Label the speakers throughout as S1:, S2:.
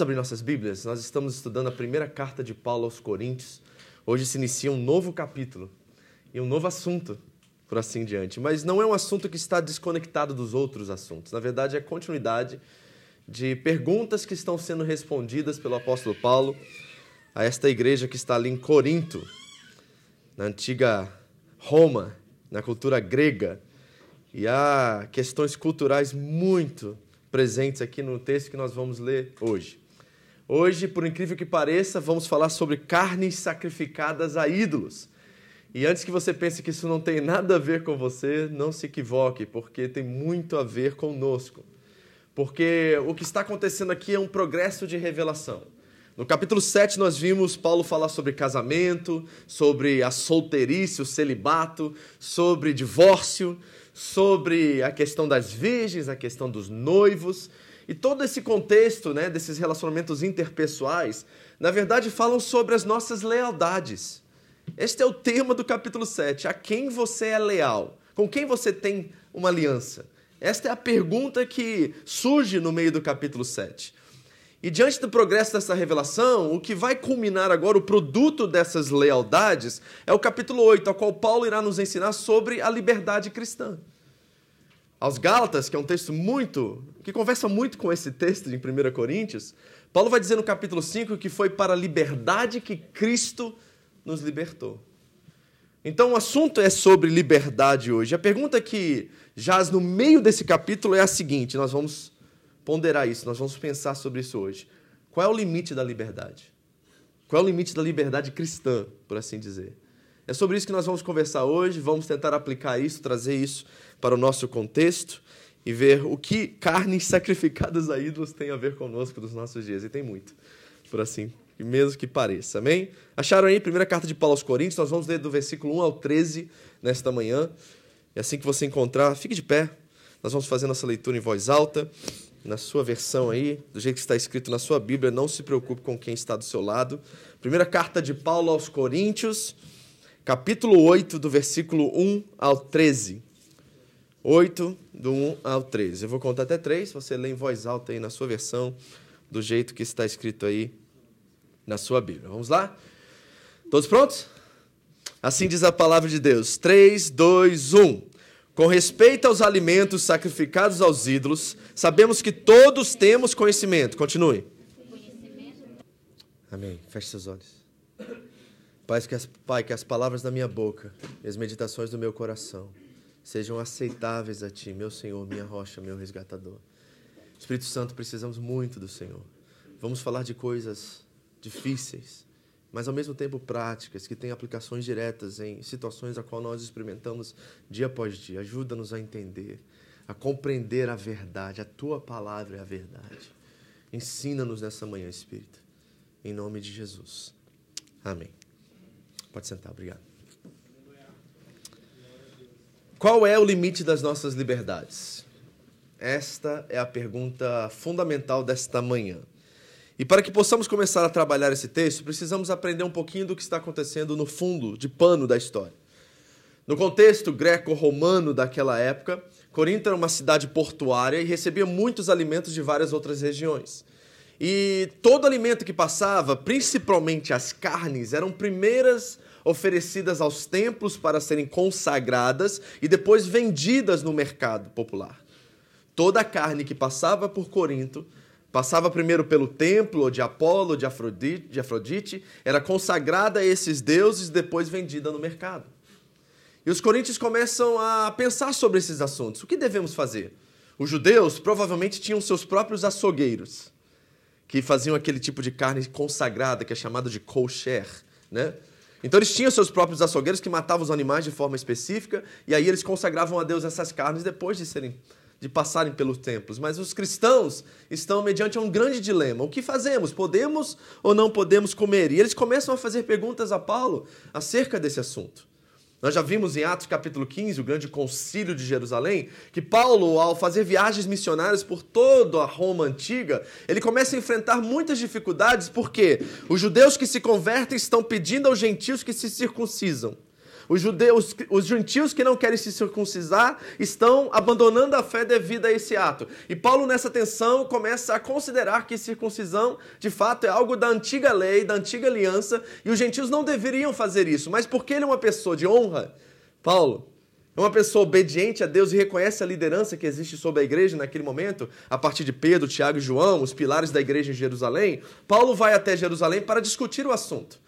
S1: Vamos abrir nossas Bíblias? Nós estamos estudando a primeira carta de Paulo aos Coríntios. Hoje se inicia um novo capítulo e um novo assunto, por assim diante. Mas não é um assunto que está desconectado dos outros assuntos. Na verdade, é continuidade de perguntas que estão sendo respondidas pelo apóstolo Paulo a esta igreja que está ali em Corinto, na antiga Roma, na cultura grega. E há questões culturais muito presentes aqui no texto que nós vamos ler hoje. Hoje, por incrível que pareça, vamos falar sobre carnes sacrificadas a ídolos. E antes que você pense que isso não tem nada a ver com você, não se equivoque, porque tem muito a ver conosco. Porque o que está acontecendo aqui é um progresso de revelação. No capítulo 7, nós vimos Paulo falar sobre casamento, sobre a solteirice, o celibato, sobre divórcio, sobre a questão das virgens, a questão dos noivos. E todo esse contexto né, desses relacionamentos interpessoais, na verdade, falam sobre as nossas lealdades. Este é o tema do capítulo 7. A quem você é leal? Com quem você tem uma aliança? Esta é a pergunta que surge no meio do capítulo 7. E diante do progresso dessa revelação, o que vai culminar agora, o produto dessas lealdades, é o capítulo 8, ao qual Paulo irá nos ensinar sobre a liberdade cristã. Aos Gálatas, que é um texto muito. que conversa muito com esse texto de 1 Coríntios, Paulo vai dizer no capítulo 5 que foi para a liberdade que Cristo nos libertou. Então o assunto é sobre liberdade hoje. A pergunta que jaz no meio desse capítulo é a seguinte: nós vamos ponderar isso, nós vamos pensar sobre isso hoje. Qual é o limite da liberdade? Qual é o limite da liberdade cristã, por assim dizer? É sobre isso que nós vamos conversar hoje, vamos tentar aplicar isso, trazer isso para o nosso contexto e ver o que carnes sacrificadas a ídolos tem a ver conosco nos nossos dias. E tem muito, por assim, mesmo que pareça. Amém? Acharam aí a primeira carta de Paulo aos Coríntios? Nós vamos ler do versículo 1 ao 13 nesta manhã. E assim que você encontrar, fique de pé. Nós vamos fazer nossa leitura em voz alta, na sua versão aí, do jeito que está escrito na sua Bíblia. Não se preocupe com quem está do seu lado. Primeira carta de Paulo aos Coríntios, capítulo 8, do versículo 1 ao 13. 8, do 1 ao 13. Eu vou contar até 3, você lê em voz alta aí na sua versão, do jeito que está escrito aí na sua Bíblia. Vamos lá? Todos prontos? Assim diz a palavra de Deus. 3, 2, 1. Com respeito aos alimentos sacrificados aos ídolos, sabemos que todos temos conhecimento. Continue. Amém. Feche seus olhos. Pai que, as, Pai, que as palavras da minha boca e as meditações do meu coração sejam aceitáveis a Ti, meu Senhor, minha rocha, meu resgatador. Espírito Santo, precisamos muito do Senhor. Vamos falar de coisas difíceis, mas ao mesmo tempo práticas, que têm aplicações diretas em situações a qual nós experimentamos dia após dia. Ajuda-nos a entender, a compreender a verdade. A Tua palavra é a verdade. Ensina-nos nessa manhã, Espírito. Em nome de Jesus. Amém. Pode sentar, obrigado. Qual é o limite das nossas liberdades? Esta é a pergunta fundamental desta manhã. E para que possamos começar a trabalhar esse texto, precisamos aprender um pouquinho do que está acontecendo no fundo, de pano da história. No contexto greco-romano daquela época, Corinto era uma cidade portuária e recebia muitos alimentos de várias outras regiões. E todo alimento que passava, principalmente as carnes, eram primeiras oferecidas aos templos para serem consagradas e depois vendidas no mercado popular. Toda a carne que passava por Corinto passava primeiro pelo templo de Apolo, de Afrodite, de Afrodite, era consagrada a esses deuses e depois vendida no mercado. E os coríntios começam a pensar sobre esses assuntos. O que devemos fazer? Os judeus provavelmente tinham seus próprios açougueiros, que faziam aquele tipo de carne consagrada, que é chamado de kosher, né? Então eles tinham seus próprios açougueiros que matavam os animais de forma específica, e aí eles consagravam a Deus essas carnes depois de serem de passarem pelos templos, mas os cristãos estão mediante um grande dilema. O que fazemos? Podemos ou não podemos comer? E eles começam a fazer perguntas a Paulo acerca desse assunto. Nós já vimos em Atos capítulo 15, o grande concílio de Jerusalém, que Paulo, ao fazer viagens missionárias por toda a Roma antiga, ele começa a enfrentar muitas dificuldades porque os judeus que se convertem estão pedindo aos gentios que se circuncisam. Os judeus, os gentios que não querem se circuncisar estão abandonando a fé devido a esse ato. E Paulo, nessa tensão, começa a considerar que circuncisão, de fato, é algo da antiga lei, da antiga aliança, e os gentios não deveriam fazer isso. Mas porque ele é uma pessoa de honra, Paulo, é uma pessoa obediente a Deus e reconhece a liderança que existe sobre a igreja naquele momento, a partir de Pedro, Tiago e João, os pilares da igreja em Jerusalém, Paulo vai até Jerusalém para discutir o assunto.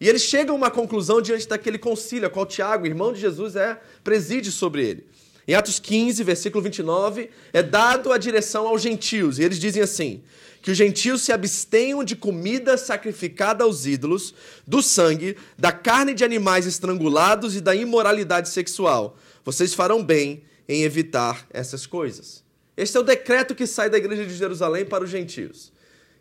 S1: E eles chegam a uma conclusão diante daquele concílio, a qual Tiago, irmão de Jesus, é preside sobre ele. Em Atos 15, versículo 29, é dado a direção aos gentios. E eles dizem assim: que os gentios se abstenham de comida sacrificada aos ídolos, do sangue, da carne de animais estrangulados e da imoralidade sexual. Vocês farão bem em evitar essas coisas. Este é o decreto que sai da igreja de Jerusalém para os gentios.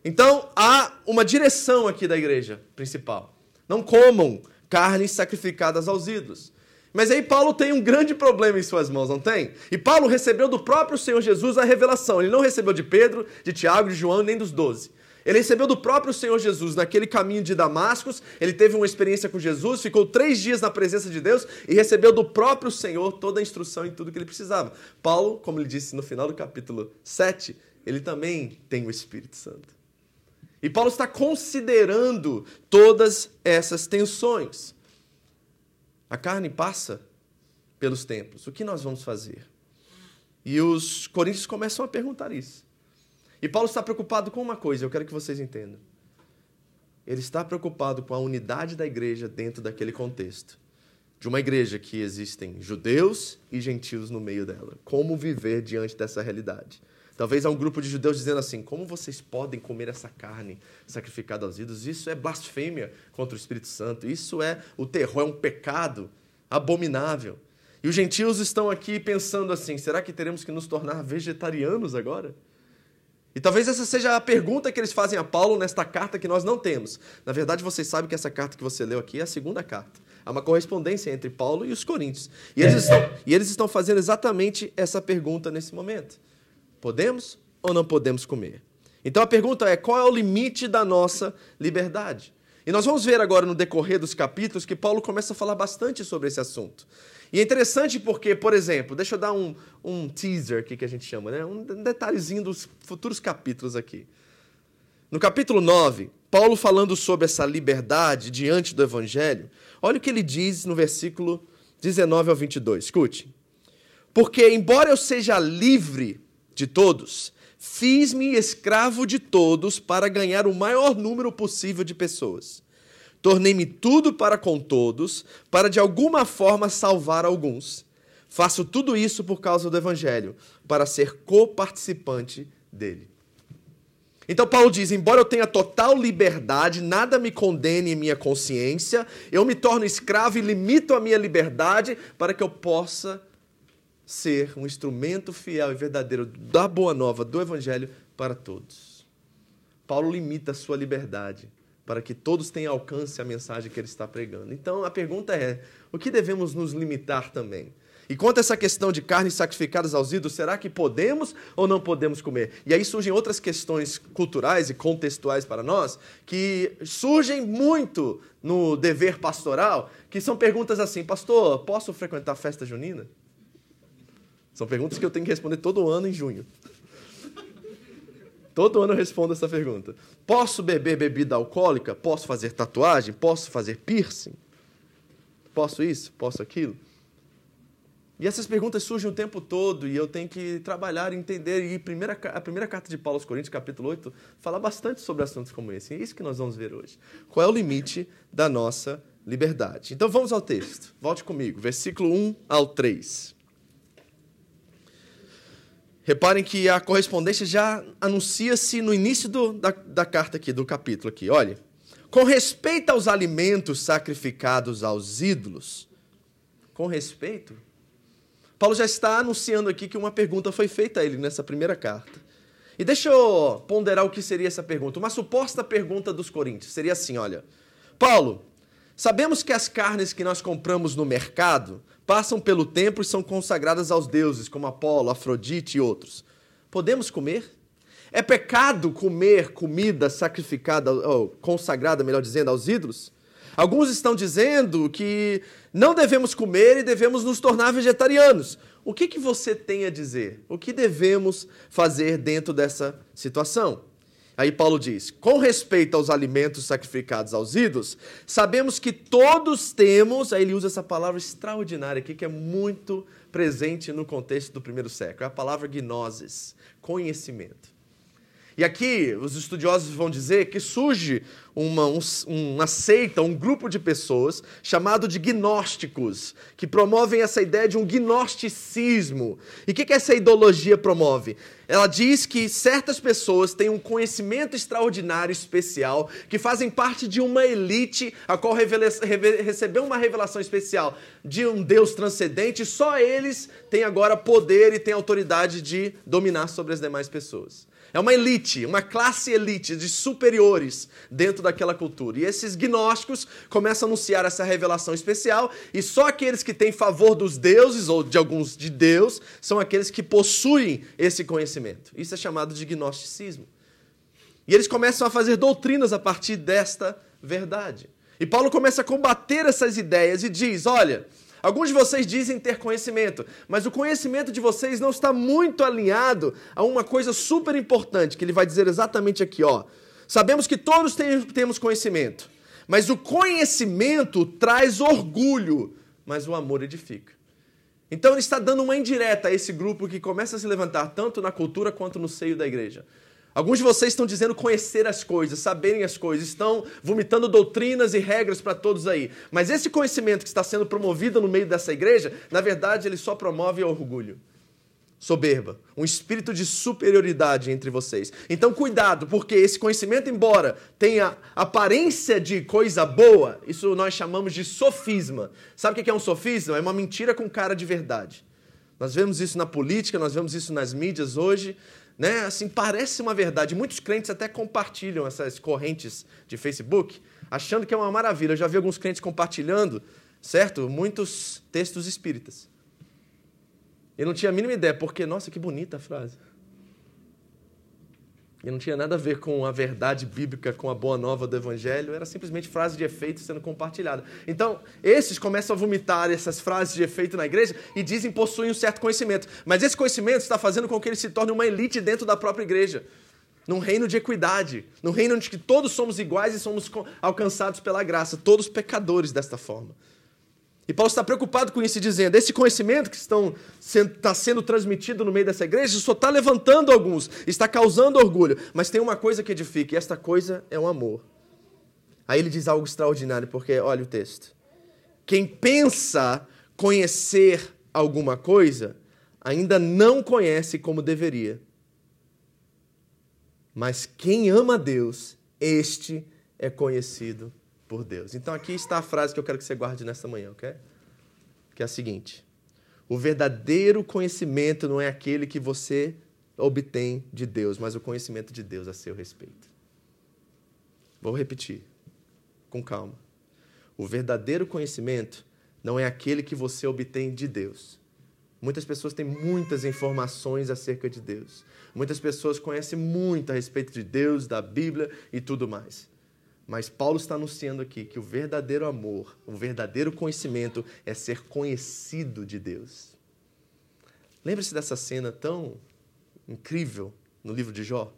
S1: Então, há uma direção aqui da igreja principal. Não comam carnes sacrificadas aos ídolos. Mas aí Paulo tem um grande problema em suas mãos, não tem? E Paulo recebeu do próprio Senhor Jesus a revelação. Ele não recebeu de Pedro, de Tiago, de João, nem dos doze. Ele recebeu do próprio Senhor Jesus naquele caminho de Damascus. Ele teve uma experiência com Jesus, ficou três dias na presença de Deus e recebeu do próprio Senhor toda a instrução e tudo que ele precisava. Paulo, como ele disse no final do capítulo 7, ele também tem o Espírito Santo. E Paulo está considerando todas essas tensões. A carne passa pelos templos. O que nós vamos fazer? E os coríntios começam a perguntar isso. E Paulo está preocupado com uma coisa, eu quero que vocês entendam. Ele está preocupado com a unidade da igreja dentro daquele contexto. De uma igreja que existem judeus e gentios no meio dela. Como viver diante dessa realidade? Talvez há um grupo de judeus dizendo assim: como vocês podem comer essa carne sacrificada aos ídolos? Isso é blasfêmia contra o Espírito Santo. Isso é o terror, é um pecado abominável. E os gentios estão aqui pensando assim: será que teremos que nos tornar vegetarianos agora? E talvez essa seja a pergunta que eles fazem a Paulo nesta carta que nós não temos. Na verdade, vocês sabem que essa carta que você leu aqui é a segunda carta. Há uma correspondência entre Paulo e os coríntios. E eles estão, e eles estão fazendo exatamente essa pergunta nesse momento. Podemos ou não podemos comer? Então a pergunta é: qual é o limite da nossa liberdade? E nós vamos ver agora no decorrer dos capítulos que Paulo começa a falar bastante sobre esse assunto. E é interessante porque, por exemplo, deixa eu dar um, um teaser aqui que a gente chama, né? um detalhezinho dos futuros capítulos aqui. No capítulo 9, Paulo falando sobre essa liberdade diante do evangelho, olha o que ele diz no versículo 19 ao 22. Escute. Porque, embora eu seja livre de todos, fiz-me escravo de todos para ganhar o maior número possível de pessoas. Tornei-me tudo para com todos, para de alguma forma salvar alguns. Faço tudo isso por causa do Evangelho, para ser coparticipante dele. Então Paulo diz: embora eu tenha total liberdade, nada me condene em minha consciência, eu me torno escravo e limito a minha liberdade para que eu possa ser um instrumento fiel e verdadeiro da boa nova, do evangelho para todos. Paulo limita a sua liberdade para que todos tenham alcance à mensagem que ele está pregando. Então a pergunta é: o que devemos nos limitar também? E quanto a essa questão de carnes sacrificadas aos ídolos, será que podemos ou não podemos comer? E aí surgem outras questões culturais e contextuais para nós, que surgem muito no dever pastoral, que são perguntas assim: Pastor, posso frequentar a festa junina? São perguntas que eu tenho que responder todo ano em junho. Todo ano eu respondo essa pergunta. Posso beber bebida alcoólica? Posso fazer tatuagem? Posso fazer piercing? Posso isso? Posso aquilo? E essas perguntas surgem o tempo todo e eu tenho que trabalhar e entender. E primeira, a primeira carta de Paulo aos Coríntios, capítulo 8, fala bastante sobre assuntos como esse. E é isso que nós vamos ver hoje. Qual é o limite da nossa liberdade? Então vamos ao texto. Volte comigo, versículo 1 ao 3. Reparem que a correspondência já anuncia-se no início do, da, da carta aqui, do capítulo aqui. Olha, com respeito aos alimentos sacrificados aos ídolos, com respeito, Paulo já está anunciando aqui que uma pergunta foi feita a ele nessa primeira carta. E deixa eu ponderar o que seria essa pergunta. Uma suposta pergunta dos coríntios seria assim: olha, Paulo, sabemos que as carnes que nós compramos no mercado passam pelo templo e são consagradas aos deuses, como Apolo, Afrodite e outros. Podemos comer? É pecado comer comida sacrificada, ou consagrada, melhor dizendo, aos ídolos? Alguns estão dizendo que não devemos comer e devemos nos tornar vegetarianos. O que, que você tem a dizer? O que devemos fazer dentro dessa situação? Aí Paulo diz: com respeito aos alimentos sacrificados aos ídolos, sabemos que todos temos, aí ele usa essa palavra extraordinária aqui, que é muito presente no contexto do primeiro século, é a palavra gnosis, conhecimento. E aqui os estudiosos vão dizer que surge uma, um, uma seita, um grupo de pessoas chamado de gnósticos, que promovem essa ideia de um gnosticismo. E o que, que essa ideologia promove? Ela diz que certas pessoas têm um conhecimento extraordinário, especial, que fazem parte de uma elite a qual recebeu uma revelação especial de um Deus transcendente, só eles têm agora poder e têm autoridade de dominar sobre as demais pessoas. É uma elite, uma classe elite de superiores dentro daquela cultura. E esses gnósticos começam a anunciar essa revelação especial, e só aqueles que têm favor dos deuses ou de alguns de Deus são aqueles que possuem esse conhecimento. Isso é chamado de gnosticismo. E eles começam a fazer doutrinas a partir desta verdade. E Paulo começa a combater essas ideias e diz: olha, Alguns de vocês dizem ter conhecimento, mas o conhecimento de vocês não está muito alinhado a uma coisa super importante, que ele vai dizer exatamente aqui, ó. Sabemos que todos temos conhecimento, mas o conhecimento traz orgulho, mas o amor edifica. Então ele está dando uma indireta a esse grupo que começa a se levantar tanto na cultura quanto no seio da igreja. Alguns de vocês estão dizendo conhecer as coisas, saberem as coisas, estão vomitando doutrinas e regras para todos aí. Mas esse conhecimento que está sendo promovido no meio dessa igreja, na verdade, ele só promove orgulho, soberba, um espírito de superioridade entre vocês. Então, cuidado, porque esse conhecimento, embora tenha aparência de coisa boa, isso nós chamamos de sofisma. Sabe o que é um sofisma? É uma mentira com cara de verdade. Nós vemos isso na política, nós vemos isso nas mídias hoje né? Assim, parece uma verdade. Muitos crentes até compartilham essas correntes de Facebook, achando que é uma maravilha. Eu já vi alguns crentes compartilhando, certo? Muitos textos espíritas. Eu não tinha a mínima ideia, porque, nossa, que bonita a frase. E não tinha nada a ver com a verdade bíblica, com a boa nova do evangelho, era simplesmente frase de efeito sendo compartilhada. Então, esses começam a vomitar essas frases de efeito na igreja e dizem possuem um certo conhecimento. Mas esse conhecimento está fazendo com que ele se torne uma elite dentro da própria igreja. Num reino de equidade, num reino onde todos somos iguais e somos alcançados pela graça, todos pecadores desta forma. E Paulo está preocupado com isso, dizendo: esse conhecimento que estão, está sendo transmitido no meio dessa igreja só está levantando alguns, está causando orgulho, mas tem uma coisa que edifica, e esta coisa é o amor. Aí ele diz algo extraordinário, porque olha o texto. Quem pensa conhecer alguma coisa, ainda não conhece como deveria. Mas quem ama a Deus, este é conhecido por Deus. Então aqui está a frase que eu quero que você guarde nesta manhã, ok? Que é a seguinte: O verdadeiro conhecimento não é aquele que você obtém de Deus, mas o conhecimento de Deus a seu respeito. Vou repetir, com calma. O verdadeiro conhecimento não é aquele que você obtém de Deus, Muitas pessoas têm muitas informações acerca de Deus. Muitas pessoas conhecem muito a respeito de Deus, da Bíblia e tudo mais. Mas Paulo está anunciando aqui que o verdadeiro amor, o verdadeiro conhecimento é ser conhecido de Deus. Lembre-se dessa cena tão incrível no livro de Jó?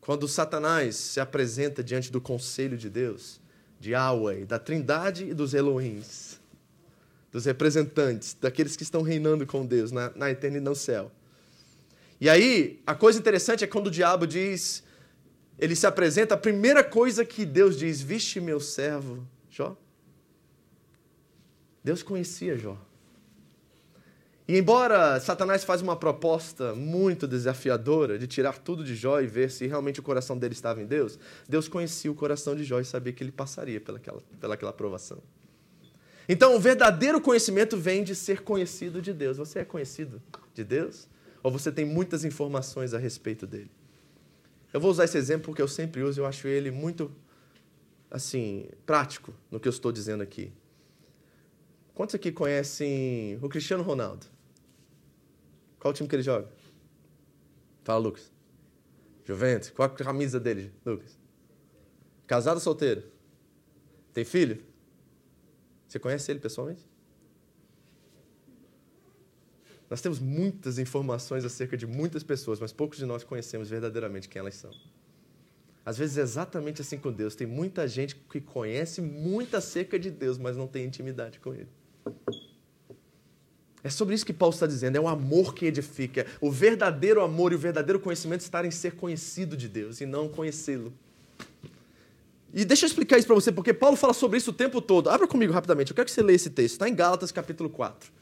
S1: Quando Satanás se apresenta diante do conselho de Deus, de Yahweh, da Trindade e dos Elohims dos representantes, daqueles que estão reinando com Deus na, na eternidade no céu. E aí, a coisa interessante é quando o diabo diz, ele se apresenta, a primeira coisa que Deus diz: Viste meu servo, Jó. Deus conhecia Jó. E embora Satanás faz uma proposta muito desafiadora de tirar tudo de Jó e ver se realmente o coração dele estava em Deus, Deus conhecia o coração de Jó e sabia que ele passaria pelaquela, pelaquela aprovação. Então, o verdadeiro conhecimento vem de ser conhecido de Deus. Você é conhecido de Deus? Ou você tem muitas informações a respeito dele? Eu vou usar esse exemplo porque eu sempre uso, eu acho ele muito assim, prático no que eu estou dizendo aqui. Quantos aqui conhecem o Cristiano Ronaldo? Qual time que ele joga? Fala, Lucas. Juventus. Qual a camisa dele, Lucas? Casado ou solteiro? Tem filho? Você conhece ele pessoalmente? Nós temos muitas informações acerca de muitas pessoas, mas poucos de nós conhecemos verdadeiramente quem elas são. Às vezes é exatamente assim com Deus. Tem muita gente que conhece muito acerca de Deus, mas não tem intimidade com Ele. É sobre isso que Paulo está dizendo. É o amor que edifica. O verdadeiro amor e o verdadeiro conhecimento estarem em ser conhecido de Deus e não conhecê-lo. E deixa eu explicar isso para você, porque Paulo fala sobre isso o tempo todo. Abra comigo rapidamente, eu quero que você leia esse texto. Está em Gálatas, capítulo 4.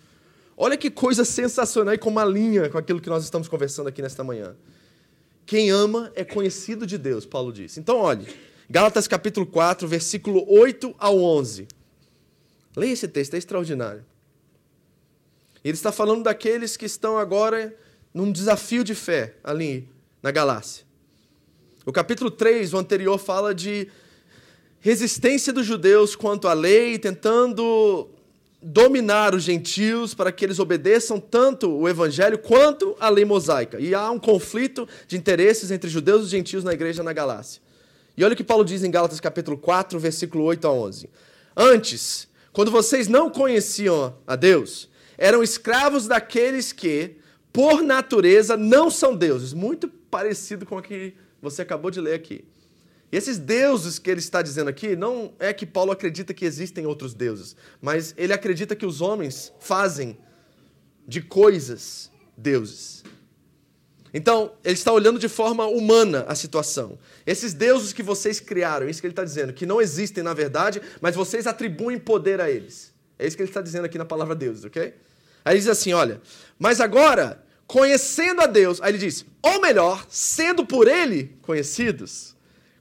S1: Olha que coisa sensacional e com uma linha com aquilo que nós estamos conversando aqui nesta manhã. Quem ama é conhecido de Deus, Paulo diz. Então, olhe, Gálatas capítulo 4, versículo 8 ao 11. Leia esse texto, é extraordinário. Ele está falando daqueles que estão agora num desafio de fé ali na Galácia. O capítulo 3, o anterior, fala de resistência dos judeus quanto à lei, tentando dominar os gentios para que eles obedeçam tanto o evangelho quanto a lei mosaica. E há um conflito de interesses entre judeus e gentios na igreja na Galácia. E olha o que Paulo diz em Gálatas capítulo 4, versículo 8 a 11. Antes, quando vocês não conheciam a Deus, eram escravos daqueles que, por natureza, não são deuses. Muito parecido com o que você acabou de ler aqui. E esses deuses que ele está dizendo aqui, não é que Paulo acredita que existem outros deuses, mas ele acredita que os homens fazem de coisas deuses. Então, ele está olhando de forma humana a situação. Esses deuses que vocês criaram, isso que ele está dizendo, que não existem na verdade, mas vocês atribuem poder a eles. É isso que ele está dizendo aqui na palavra deuses, ok? Aí ele diz assim: olha, mas agora, conhecendo a Deus, aí ele diz, ou melhor, sendo por ele conhecidos,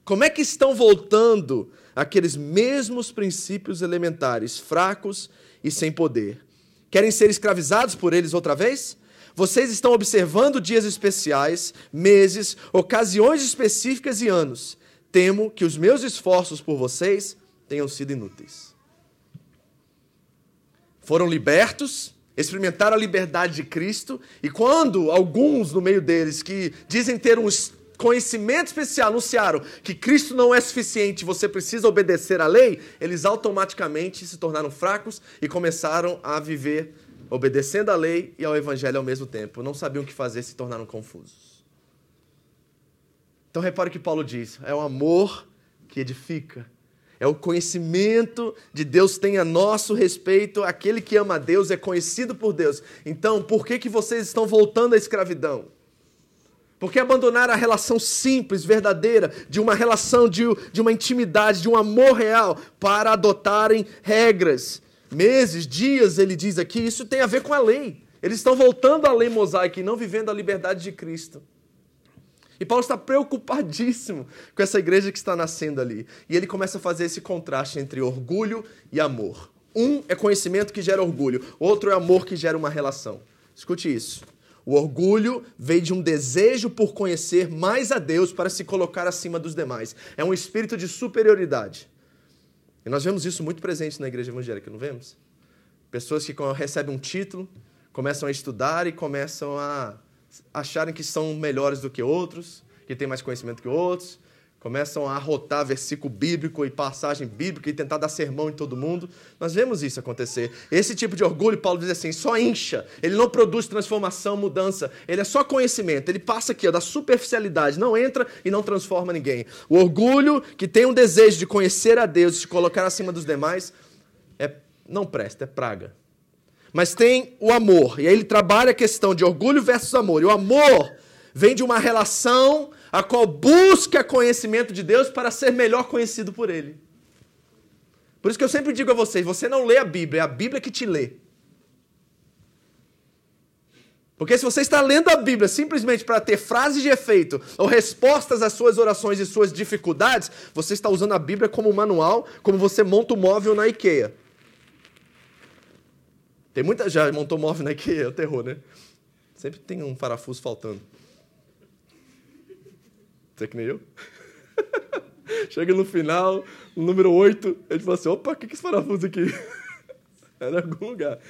S1: como é que estão voltando aqueles mesmos princípios elementares, fracos e sem poder? Querem ser escravizados por eles outra vez? Vocês estão observando dias especiais, meses, ocasiões específicas e anos. Temo que os meus esforços por vocês tenham sido inúteis. Foram libertos, experimentaram a liberdade de Cristo, e quando alguns no meio deles que dizem ter um conhecimento especial anunciaram que Cristo não é suficiente, você precisa obedecer à lei, eles automaticamente se tornaram fracos e começaram a viver obedecendo à lei e ao evangelho ao mesmo tempo. Não sabiam o que fazer, se tornaram confusos. Então repare o que Paulo diz: é o amor que edifica. É o conhecimento de Deus tem a nosso respeito. Aquele que ama a Deus é conhecido por Deus. Então, por que, que vocês estão voltando à escravidão? Porque abandonar a relação simples, verdadeira, de uma relação de, de uma intimidade, de um amor real, para adotarem regras, meses, dias, ele diz aqui, isso tem a ver com a lei. Eles estão voltando à lei mosaica e não vivendo a liberdade de Cristo. E Paulo está preocupadíssimo com essa igreja que está nascendo ali. E ele começa a fazer esse contraste entre orgulho e amor. Um é conhecimento que gera orgulho, outro é amor que gera uma relação. Escute isso. O orgulho veio de um desejo por conhecer mais a Deus para se colocar acima dos demais. É um espírito de superioridade. E nós vemos isso muito presente na igreja evangélica, não vemos? Pessoas que recebem um título, começam a estudar e começam a acharem que são melhores do que outros, que têm mais conhecimento que outros, começam a arrotar versículo bíblico e passagem bíblica e tentar dar sermão em todo mundo. Nós vemos isso acontecer. Esse tipo de orgulho, Paulo diz assim, só incha. Ele não produz transformação, mudança. Ele é só conhecimento. Ele passa aqui, ó, da superficialidade, não entra e não transforma ninguém. O orgulho que tem um desejo de conhecer a Deus, de se colocar acima dos demais, é não presta, é praga. Mas tem o amor. E aí ele trabalha a questão de orgulho versus amor. E o amor vem de uma relação a qual busca conhecimento de Deus para ser melhor conhecido por Ele. Por isso que eu sempre digo a vocês: você não lê a Bíblia, é a Bíblia que te lê. Porque se você está lendo a Bíblia simplesmente para ter frases de efeito ou respostas às suas orações e suas dificuldades, você está usando a Bíblia como manual, como você monta um móvel na IKEA. Tem muita já montou móvel na IKEA, é o terror, né? Sempre tem um parafuso faltando. Você que nem eu? Chega no final, no número 8, ele fala assim: opa, o que é esse parafuso aqui? Era algum lugar.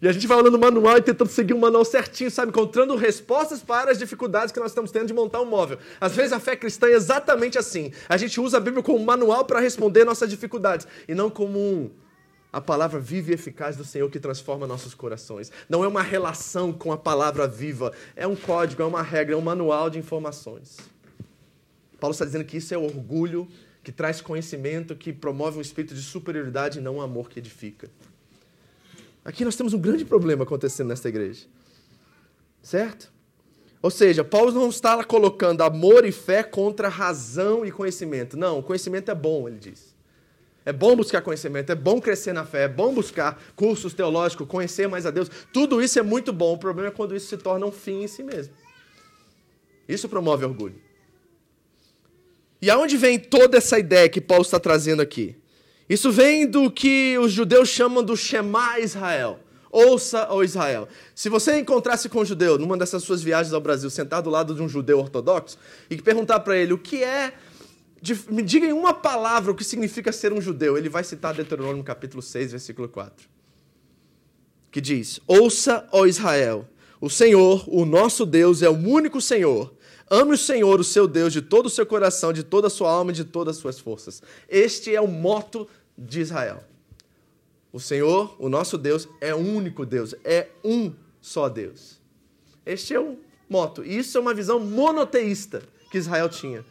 S1: E a gente vai olhando o manual e tentando seguir o manual certinho, sabe? Encontrando respostas para as dificuldades que nós estamos tendo de montar um móvel. Às vezes a fé cristã é exatamente assim. A gente usa a Bíblia como manual para responder nossas dificuldades e não como um, a palavra viva e eficaz do Senhor que transforma nossos corações. Não é uma relação com a palavra viva, é um código, é uma regra, é um manual de informações. Paulo está dizendo que isso é orgulho, que traz conhecimento, que promove um espírito de superioridade e não um amor que edifica. Aqui nós temos um grande problema acontecendo nesta igreja. Certo? Ou seja, Paulo não está colocando amor e fé contra razão e conhecimento. Não, o conhecimento é bom, ele diz. É bom buscar conhecimento, é bom crescer na fé, é bom buscar cursos teológicos, conhecer mais a Deus. Tudo isso é muito bom. O problema é quando isso se torna um fim em si mesmo. Isso promove orgulho. E aonde vem toda essa ideia que Paulo está trazendo aqui? Isso vem do que os judeus chamam do Shema Israel. Ouça, ó Israel. Se você encontrasse com um judeu numa dessas suas viagens ao Brasil, sentado ao lado de um judeu ortodoxo, e perguntar para ele o que é. Me diga em uma palavra o que significa ser um judeu. Ele vai citar Deuteronômio capítulo 6, versículo 4. Que diz: Ouça, ó Israel, o Senhor, o nosso Deus, é o único Senhor. Ame o Senhor, o seu Deus, de todo o seu coração, de toda a sua alma e de todas as suas forças. Este é o moto de Israel. O Senhor, o nosso Deus, é o único Deus, é um só Deus. Este é o moto. E isso é uma visão monoteísta que Israel tinha.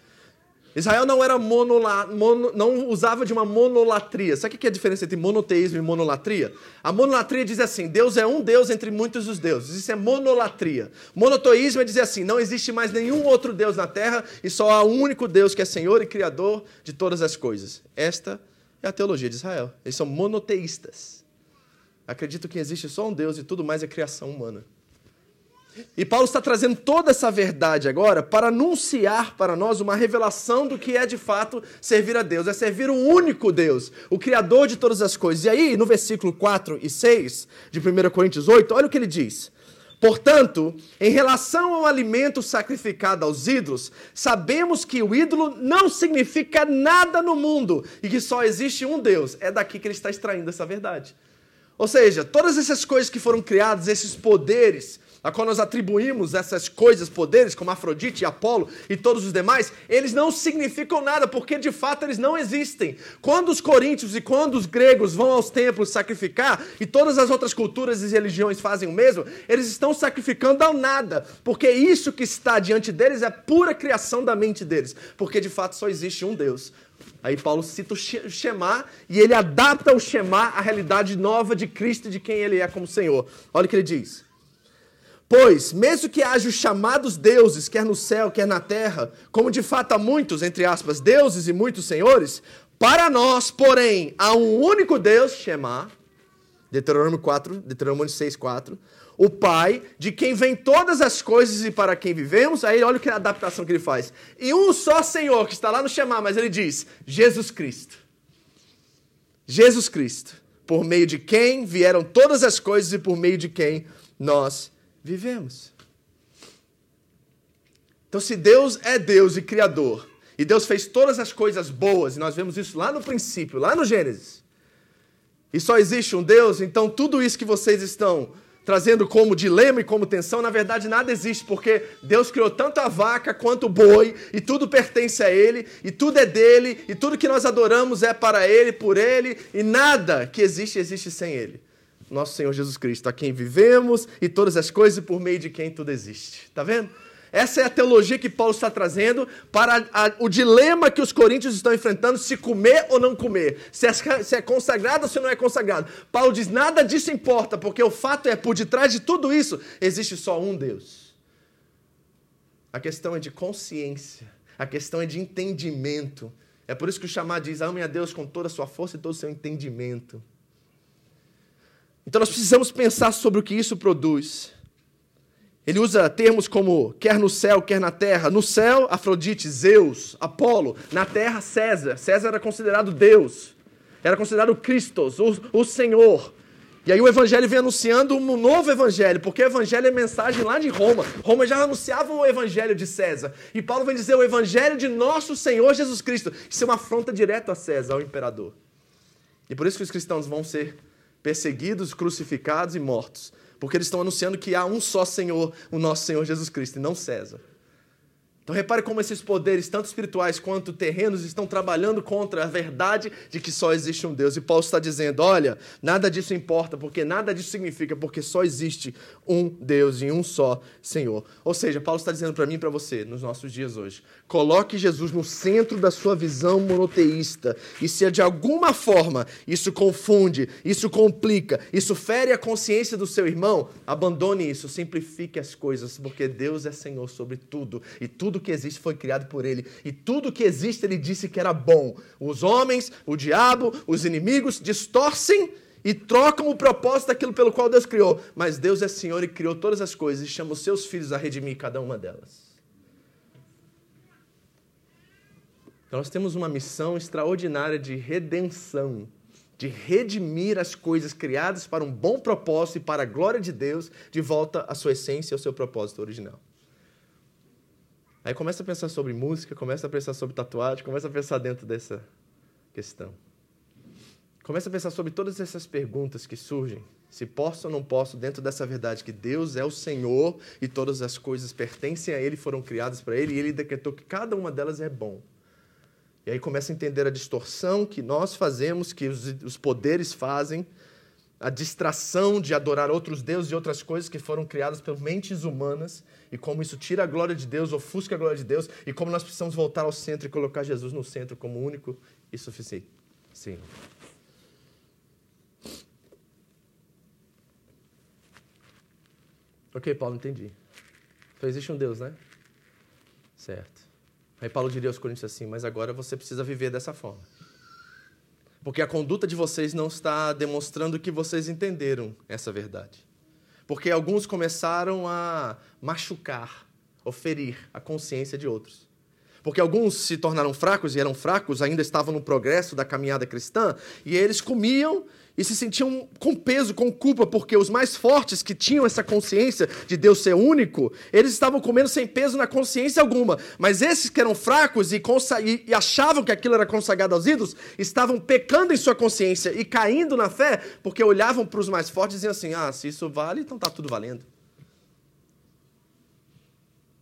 S1: Israel não era monola, mono, não usava de uma monolatria. Sabe o que é a diferença entre monoteísmo e monolatria? A monolatria diz assim: Deus é um Deus entre muitos dos deuses. Isso é monolatria. Monoteísmo é dizer assim: não existe mais nenhum outro Deus na terra e só há um único Deus que é Senhor e Criador de todas as coisas. Esta é a teologia de Israel. Eles são monoteístas. Acreditam que existe só um Deus e tudo mais é criação humana. E Paulo está trazendo toda essa verdade agora para anunciar para nós uma revelação do que é de fato servir a Deus. É servir o único Deus, o Criador de todas as coisas. E aí, no versículo 4 e 6 de 1 Coríntios 8, olha o que ele diz. Portanto, em relação ao alimento sacrificado aos ídolos, sabemos que o ídolo não significa nada no mundo e que só existe um Deus. É daqui que ele está extraindo essa verdade. Ou seja, todas essas coisas que foram criadas, esses poderes, a qual nós atribuímos essas coisas, poderes, como Afrodite e Apolo e todos os demais, eles não significam nada, porque de fato eles não existem. Quando os coríntios e quando os gregos vão aos templos sacrificar, e todas as outras culturas e religiões fazem o mesmo, eles estão sacrificando ao nada, porque isso que está diante deles é pura criação da mente deles, porque de fato só existe um Deus. Aí Paulo cita o Shema e ele adapta o Shema à realidade nova de Cristo e de quem ele é como Senhor. Olha o que ele diz. Pois, mesmo que haja os chamados deuses, quer no céu, quer na terra, como de fato há muitos, entre aspas, deuses e muitos senhores, para nós, porém, há um único Deus, Shema, Deuteronômio 4, Deuteronômio 6, 4, o Pai, de quem vem todas as coisas e para quem vivemos. Aí olha que a adaptação que ele faz. E um só Senhor, que está lá no Shema, mas ele diz: Jesus Cristo. Jesus Cristo, por meio de quem vieram todas as coisas e por meio de quem nós vivemos. Então, se Deus é Deus e Criador, e Deus fez todas as coisas boas, e nós vemos isso lá no princípio, lá no Gênesis, e só existe um Deus, então tudo isso que vocês estão trazendo como dilema e como tensão, na verdade nada existe, porque Deus criou tanto a vaca quanto o boi, e tudo pertence a Ele, e tudo é dele, e tudo que nós adoramos é para Ele, por Ele, e nada que existe existe sem Ele. Nosso Senhor Jesus Cristo, a quem vivemos e todas as coisas por meio de quem tudo existe. Tá vendo? Essa é a teologia que Paulo está trazendo para a, o dilema que os coríntios estão enfrentando: se comer ou não comer, se é, se é consagrado ou se não é consagrado. Paulo diz: nada disso importa, porque o fato é, por detrás de tudo isso, existe só um Deus. A questão é de consciência, a questão é de entendimento. É por isso que o chamado diz: ame a Deus com toda a sua força e todo o seu entendimento. Então nós precisamos pensar sobre o que isso produz. Ele usa termos como quer no céu, quer na terra. No céu, Afrodite, Zeus, Apolo. Na terra, César. César era considerado Deus. Era considerado Christos, o, o Senhor. E aí o evangelho vem anunciando um novo evangelho, porque o evangelho é mensagem lá de Roma. Roma já anunciava o evangelho de César. E Paulo vem dizer o evangelho de nosso Senhor Jesus Cristo. Isso é uma afronta direta a César, ao imperador. E por isso que os cristãos vão ser perseguidos, crucificados e mortos porque eles estão anunciando que há um só Senhor, o nosso Senhor Jesus Cristo, e não César. Então repare como esses poderes, tanto espirituais quanto terrenos, estão trabalhando contra a verdade de que só existe um Deus. E Paulo está dizendo: olha, nada disso importa, porque nada disso significa, porque só existe um Deus e um só Senhor. Ou seja, Paulo está dizendo para mim e para você, nos nossos dias hoje: coloque Jesus no centro da sua visão monoteísta. E se de alguma forma isso confunde, isso complica, isso fere a consciência do seu irmão, abandone isso, simplifique as coisas, porque Deus é Senhor sobre tudo e tudo tudo que existe foi criado por ele. E tudo que existe ele disse que era bom. Os homens, o diabo, os inimigos distorcem e trocam o propósito daquilo pelo qual Deus criou. Mas Deus é Senhor e criou todas as coisas e chama os seus filhos a redimir cada uma delas. Então nós temos uma missão extraordinária de redenção, de redimir as coisas criadas para um bom propósito e para a glória de Deus, de volta à sua essência e ao seu propósito original. Aí começa a pensar sobre música, começa a pensar sobre tatuagem, começa a pensar dentro dessa questão. Começa a pensar sobre todas essas perguntas que surgem. Se posso ou não posso, dentro dessa verdade que Deus é o Senhor e todas as coisas pertencem a Ele, foram criadas para Ele, e Ele decretou que cada uma delas é bom. E aí começa a entender a distorção que nós fazemos, que os, os poderes fazem, a distração de adorar outros deuses e outras coisas que foram criadas por mentes humanas e como isso tira a glória de Deus, ofusca a glória de Deus e como nós precisamos voltar ao centro e colocar Jesus no centro como único e suficiente. Sim. Ok, Paulo, entendi. Então existe um Deus, né? Certo. Aí Paulo diria aos Coríntios assim: Mas agora você precisa viver dessa forma. Porque a conduta de vocês não está demonstrando que vocês entenderam essa verdade. Porque alguns começaram a machucar, ou ferir a consciência de outros. Porque alguns se tornaram fracos e eram fracos, ainda estavam no progresso da caminhada cristã, e eles comiam e se sentiam com peso, com culpa, porque os mais fortes que tinham essa consciência de Deus ser único, eles estavam comendo sem peso na consciência alguma. Mas esses que eram fracos e, e achavam que aquilo era consagrado aos ídolos, estavam pecando em sua consciência e caindo na fé, porque olhavam para os mais fortes e diziam assim: ah, se isso vale, então está tudo valendo.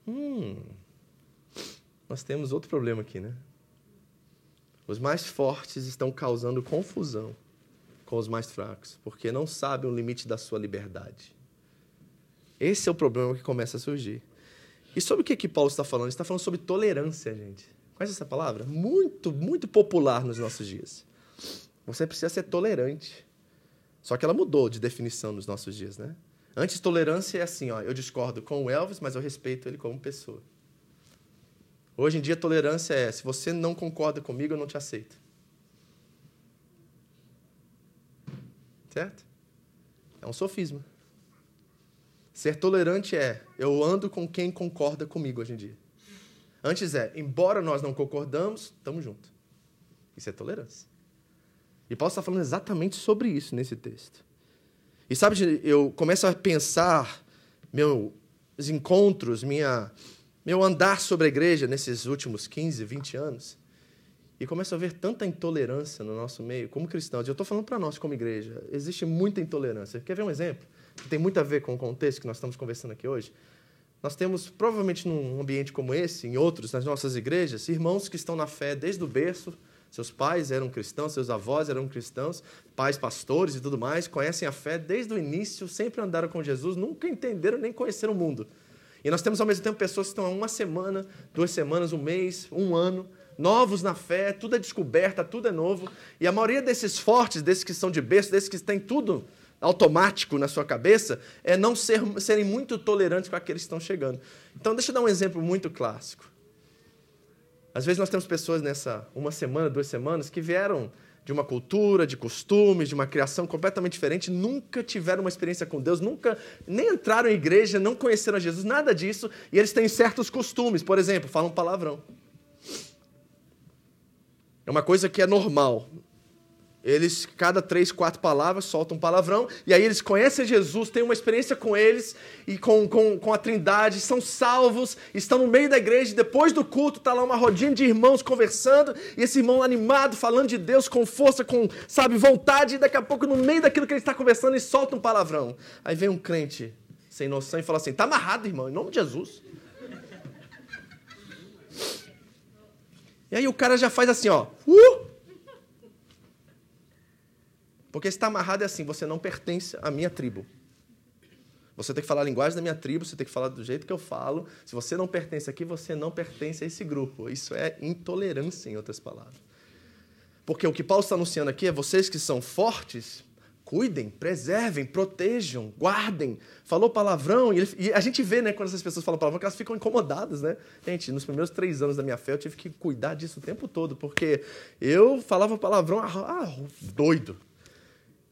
S1: Hum, nós temos outro problema aqui, né? Os mais fortes estão causando confusão com os mais fracos, porque não sabem o limite da sua liberdade. Esse é o problema que começa a surgir. E sobre o que, que Paulo está falando? Ele está falando sobre tolerância, gente. Conhece essa palavra? Muito, muito popular nos nossos dias. Você precisa ser tolerante. Só que ela mudou de definição nos nossos dias, né? Antes, tolerância é assim, ó, eu discordo com o Elvis, mas eu respeito ele como pessoa. Hoje em dia, tolerância é, se você não concorda comigo, eu não te aceito. Certo? É um sofisma. Ser tolerante é eu ando com quem concorda comigo hoje em dia. Antes é, embora nós não concordamos, estamos juntos. Isso é tolerância. E Paulo está falando exatamente sobre isso nesse texto. E sabe, eu começo a pensar meus encontros, minha, meu andar sobre a igreja nesses últimos 15, 20 anos. E começo a ver tanta intolerância no nosso meio, como cristãos. E eu estou falando para nós, como igreja, existe muita intolerância. Quer ver um exemplo? Que tem muito a ver com o contexto que nós estamos conversando aqui hoje. Nós temos, provavelmente num ambiente como esse, em outros, nas nossas igrejas, irmãos que estão na fé desde o berço, seus pais eram cristãos, seus avós eram cristãos, pais pastores e tudo mais, conhecem a fé desde o início, sempre andaram com Jesus, nunca entenderam nem conheceram o mundo. E nós temos ao mesmo tempo pessoas que estão há uma semana, duas semanas, um mês, um ano, novos na fé, tudo é descoberta, tudo é novo. E a maioria desses fortes, desses que são de berço, desses que têm tudo automático na sua cabeça, é não ser, serem muito tolerantes com aqueles que estão chegando. Então, deixa eu dar um exemplo muito clássico. Às vezes nós temos pessoas nessa uma semana, duas semanas, que vieram de uma cultura, de costumes, de uma criação completamente diferente, nunca tiveram uma experiência com Deus, nunca nem entraram em igreja, não conheceram Jesus, nada disso, e eles têm certos costumes. Por exemplo, falam palavrão. É uma coisa que é normal. Eles, cada três, quatro palavras, soltam um palavrão, e aí eles conhecem Jesus, têm uma experiência com eles e com, com, com a Trindade, são salvos, estão no meio da igreja, depois do culto está lá uma rodinha de irmãos conversando, e esse irmão animado, falando de Deus com força, com, sabe, vontade, e daqui a pouco, no meio daquilo que ele está conversando, ele solta um palavrão. Aí vem um crente sem noção e fala assim: está amarrado, irmão, em nome de Jesus. E aí o cara já faz assim, ó. Uh! Porque está amarrado é assim, você não pertence à minha tribo. Você tem que falar a linguagem da minha tribo, você tem que falar do jeito que eu falo. Se você não pertence aqui, você não pertence a esse grupo. Isso é intolerância, em outras palavras. Porque o que Paulo está anunciando aqui é vocês que são fortes, cuidem, preservem, protejam, guardem. Falou palavrão, e, ele, e, a gente vê, né, quando essas pessoas falam palavrão, que elas ficam incomodadas, né? Gente, nos primeiros três anos da minha fé, eu tive que cuidar disso o tempo todo, porque eu falava palavrão, ah, doido.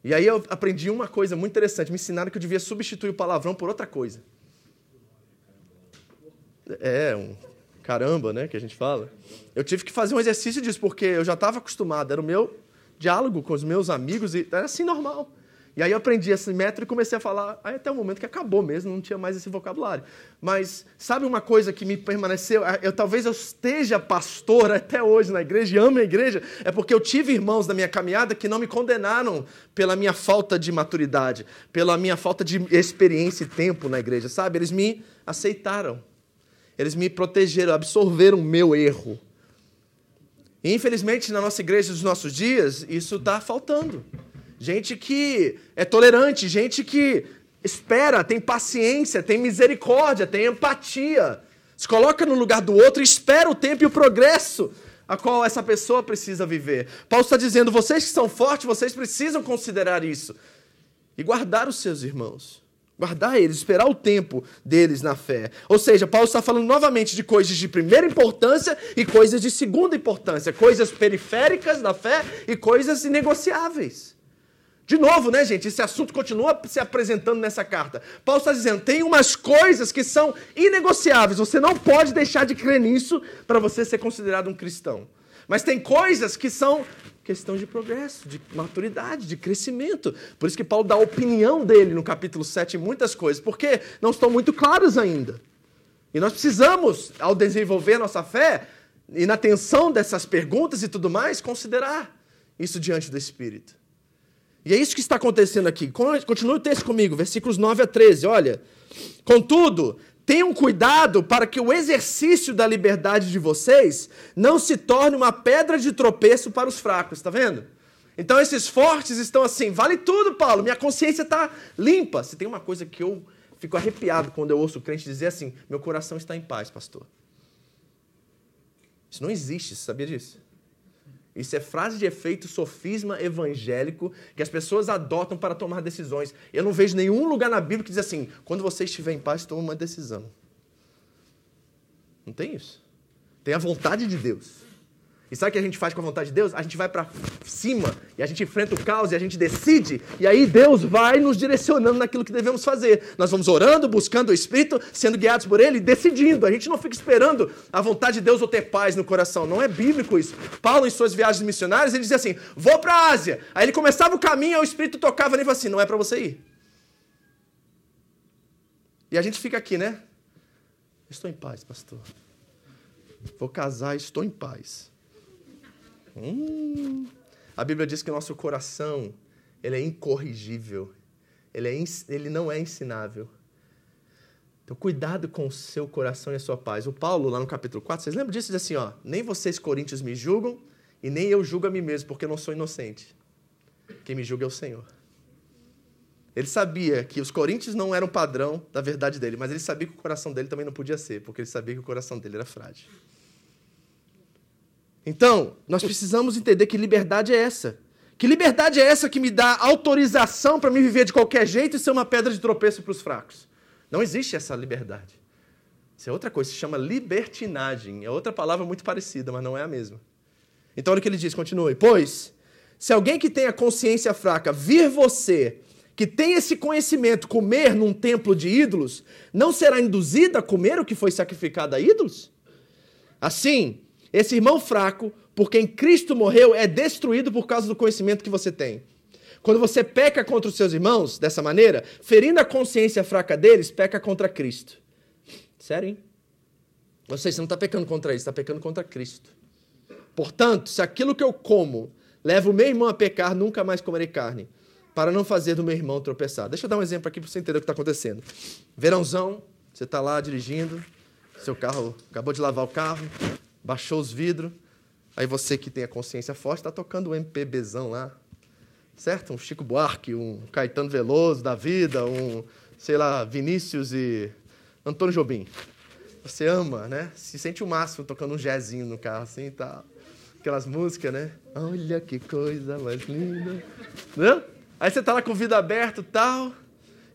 S1: E aí eu aprendi uma coisa muito interessante, me ensinaram que eu devia substituir o palavrão por outra coisa. É, um caramba, né, que a gente fala. Eu tive que fazer um exercício disso, porque eu já estava acostumado, era o meu diálogo com os meus amigos e era assim normal. E aí eu aprendi esse método e comecei a falar, aí até o momento que acabou mesmo, não tinha mais esse vocabulário. Mas sabe uma coisa que me permaneceu? Eu talvez eu esteja pastor até hoje na igreja e amo a igreja, é porque eu tive irmãos na minha caminhada que não me condenaram pela minha falta de maturidade, pela minha falta de experiência e tempo na igreja, sabe? Eles me aceitaram. Eles me protegeram, absorveram o meu erro. E, infelizmente, na nossa igreja dos nossos dias, isso está faltando. Gente que é tolerante, gente que espera, tem paciência, tem misericórdia, tem empatia. Se coloca no lugar do outro e espera o tempo e o progresso a qual essa pessoa precisa viver. Paulo está dizendo: vocês que são fortes, vocês precisam considerar isso e guardar os seus irmãos. Guardar eles, esperar o tempo deles na fé. Ou seja, Paulo está falando novamente de coisas de primeira importância e coisas de segunda importância, coisas periféricas da fé e coisas inegociáveis. De novo, né, gente? Esse assunto continua se apresentando nessa carta. Paulo está dizendo: tem umas coisas que são inegociáveis. Você não pode deixar de crer nisso para você ser considerado um cristão. Mas tem coisas que são questão de progresso, de maturidade, de crescimento. Por isso que Paulo dá a opinião dele no capítulo 7 em muitas coisas, porque não estão muito claras ainda. E nós precisamos, ao desenvolver nossa fé, e na atenção dessas perguntas e tudo mais, considerar isso diante do Espírito. E é isso que está acontecendo aqui. Continue o texto comigo, versículos 9 a 13. Olha. Contudo, Tenham cuidado para que o exercício da liberdade de vocês não se torne uma pedra de tropeço para os fracos, está vendo? Então esses fortes estão assim, vale tudo, Paulo, minha consciência está limpa. Se tem uma coisa que eu fico arrepiado quando eu ouço o crente dizer assim, meu coração está em paz, pastor. Isso não existe, você sabia disso? Isso é frase de efeito sofisma evangélico que as pessoas adotam para tomar decisões. Eu não vejo nenhum lugar na Bíblia que diz assim: quando você estiver em paz, toma uma decisão. Não tem isso. Tem a vontade de Deus. E sabe o que a gente faz com a vontade de Deus? A gente vai para cima e a gente enfrenta o caos e a gente decide, e aí Deus vai nos direcionando naquilo que devemos fazer. Nós vamos orando, buscando o Espírito, sendo guiados por Ele, decidindo. A gente não fica esperando a vontade de Deus ou ter paz no coração. Não é bíblico isso. Paulo, em suas viagens missionárias, ele dizia assim: vou para a Ásia. Aí ele começava o caminho, e o Espírito tocava nele e falava assim: não é para você ir. E a gente fica aqui, né? Estou em paz, pastor. Vou casar, estou em paz. Hum. A Bíblia diz que o nosso coração ele é incorrigível. Ele, é, ele não é ensinável. Então, cuidado com o seu coração e a sua paz. O Paulo, lá no capítulo 4, vocês lembram disso? Diz assim, ó, nem vocês, coríntios, me julgam, e nem eu julgo a mim mesmo, porque eu não sou inocente. Quem me julga é o Senhor. Ele sabia que os coríntios não eram padrão da verdade dele, mas ele sabia que o coração dele também não podia ser, porque ele sabia que o coração dele era frágil. Então, nós precisamos entender que liberdade é essa. Que liberdade é essa que me dá autorização para me viver de qualquer jeito e ser uma pedra de tropeço para os fracos? Não existe essa liberdade. Isso é outra coisa, se chama libertinagem. É outra palavra muito parecida, mas não é a mesma. Então, olha o que ele diz, continue. Pois, se alguém que tem a consciência fraca vir você, que tem esse conhecimento, comer num templo de ídolos, não será induzido a comer o que foi sacrificado a ídolos? Assim, esse irmão fraco, por quem Cristo morreu, é destruído por causa do conhecimento que você tem. Quando você peca contra os seus irmãos dessa maneira, ferindo a consciência fraca deles, peca contra Cristo. Sério, hein? Você, você não está pecando contra isso, está pecando contra Cristo. Portanto, se aquilo que eu como leva o meu irmão a pecar, nunca mais comerei carne, para não fazer do meu irmão tropeçar. Deixa eu dar um exemplo aqui para você entender o que está acontecendo. Verãozão, você está lá dirigindo, seu carro acabou de lavar o carro, baixou os vidros, aí você que tem a consciência forte está tocando um MPBzão lá, certo? Um Chico Buarque, um Caetano Veloso da vida, um, sei lá, Vinícius e Antônio Jobim. Você ama, né? Se sente o máximo tocando um jazzinho no carro assim tal. Aquelas músicas, né? Olha que coisa mais linda. Né? Aí você tá lá com o vidro aberto e tal.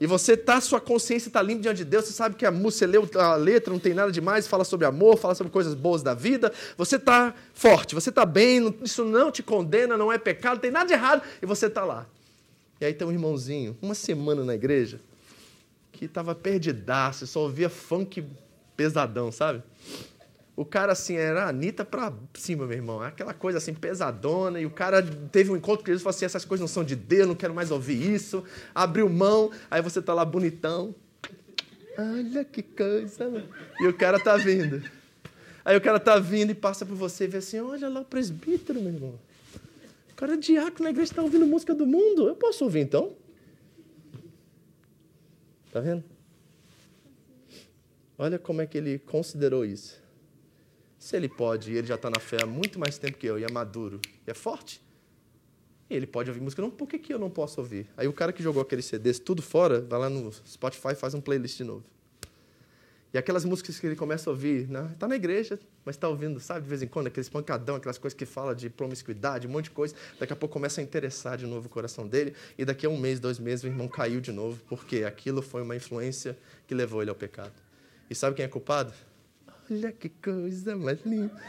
S1: E você tá, sua consciência está limpa diante de Deus, você sabe que a música, você leu a letra, não tem nada demais, fala sobre amor, fala sobre coisas boas da vida. Você está forte, você está bem, isso não te condena, não é pecado, não tem nada de errado, e você está lá. E aí tem um irmãozinho, uma semana na igreja, que estava perdidaço, só ouvia funk pesadão, sabe? O cara, assim, era Anitta pra cima, meu irmão. Aquela coisa, assim, pesadona. E o cara teve um encontro com Jesus e falou assim, essas coisas não são de Deus, não quero mais ouvir isso. Abriu mão, aí você tá lá bonitão. Olha que coisa. E o cara tá vindo. Aí o cara tá vindo e passa por você e vê assim, olha lá o presbítero, meu irmão. O cara é diácono na igreja está ouvindo música do mundo. Eu posso ouvir, então? Tá vendo? Olha como é que ele considerou isso. Se ele pode, e ele já está na fé há muito mais tempo que eu, e é maduro, e é forte, ele pode ouvir música, não, por que, que eu não posso ouvir? Aí o cara que jogou aqueles CDs tudo fora, vai lá no Spotify e faz um playlist de novo. E aquelas músicas que ele começa a ouvir, né? tá na igreja, mas está ouvindo, sabe, de vez em quando, aqueles pancadão, aquelas coisas que fala de promiscuidade, um monte de coisa. Daqui a pouco começa a interessar de novo o coração dele, e daqui a um mês, dois meses, o irmão caiu de novo, porque aquilo foi uma influência que levou ele ao pecado. E sabe quem é culpado? Olha que coisa mais linda.